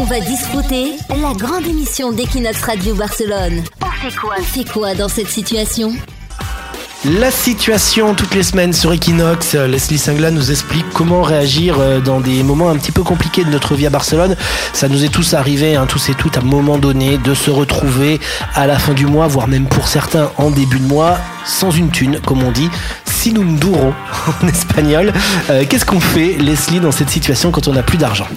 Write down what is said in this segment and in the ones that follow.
On va discuter la grande émission d'Equinox Radio Barcelone. On fait quoi On fait quoi dans cette situation La situation toutes les semaines sur Equinox, euh, Leslie Singla nous explique comment réagir euh, dans des moments un petit peu compliqués de notre vie à Barcelone. Ça nous est tous arrivé, hein, tous et toutes, à un moment donné, de se retrouver à la fin du mois, voire même pour certains en début de mois, sans une thune, comme on dit, sinum duro en espagnol. Euh, Qu'est-ce qu'on fait, Leslie, dans cette situation quand on n'a plus d'argent?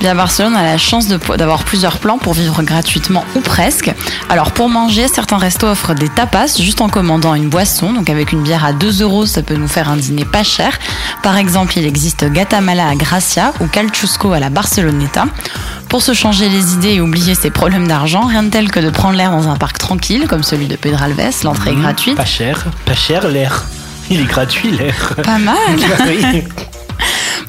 Bien, à Barcelone, on a la chance d'avoir plusieurs plans pour vivre gratuitement ou presque. Alors, pour manger, certains restos offrent des tapas juste en commandant une boisson. Donc, avec une bière à 2 euros, ça peut nous faire un dîner pas cher. Par exemple, il existe Gatamala à Gracia ou Calchusco à la Barceloneta. Pour se changer les idées et oublier ses problèmes d'argent, rien de tel que de prendre l'air dans un parc tranquille, comme celui de Pedralbes. L'entrée est gratuite. Pas cher, pas cher l'air. Il est gratuit l'air. Pas mal. Oui.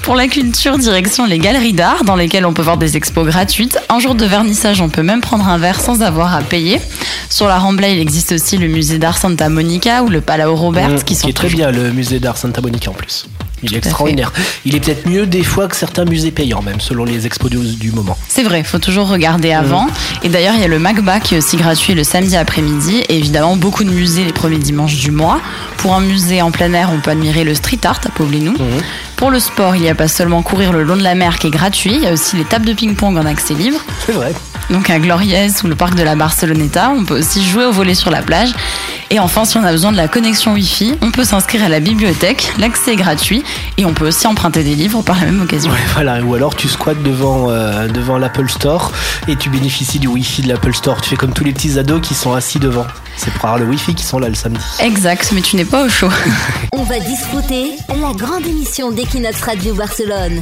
Pour la culture, direction les galeries d'art dans lesquelles on peut voir des expos gratuites. Un jour de vernissage, on peut même prendre un verre sans avoir à payer. Sur la Rambla, il existe aussi le musée d'art Santa Monica ou le Palau Robert Mmh, qui sont est très toujours- bien, le musée d'art Santa Monica en plus. Il est extraordinaire. Il est peut-être mieux des fois que certains musées payants, même selon les expos du, du moment. C'est vrai, faut toujours regarder avant. Et d'ailleurs, il y a le MacBa qui est aussi gratuit le samedi après-midi. Et évidemment, beaucoup de musées les premiers dimanches du mois. Pour un musée en plein air, on peut admirer le street art à Poblenou. Pour le sport, il n'y a pas seulement courir le long de la mer qui est gratuit, il y a aussi les tables de ping-pong en accès libre. C'est vrai. Donc à Gloriez ou le parc de la Barceloneta, on peut aussi jouer au volet sur la plage. Et enfin, si on a besoin de la connexion Wi-Fi, on peut s'inscrire à la bibliothèque. L'accès est gratuit et on peut aussi emprunter des livres par la même occasion. Ouais, voilà. Ou alors tu squattes devant, euh, devant l'Apple Store et tu bénéficies du Wi-Fi de l'Apple Store. Tu fais comme tous les petits ados qui sont assis devant. C'est pour avoir le Wi-Fi qui sont là le samedi. Exact, mais tu n'es pas au chaud. On va discuter la grande émission d'Equinox Radio Barcelone.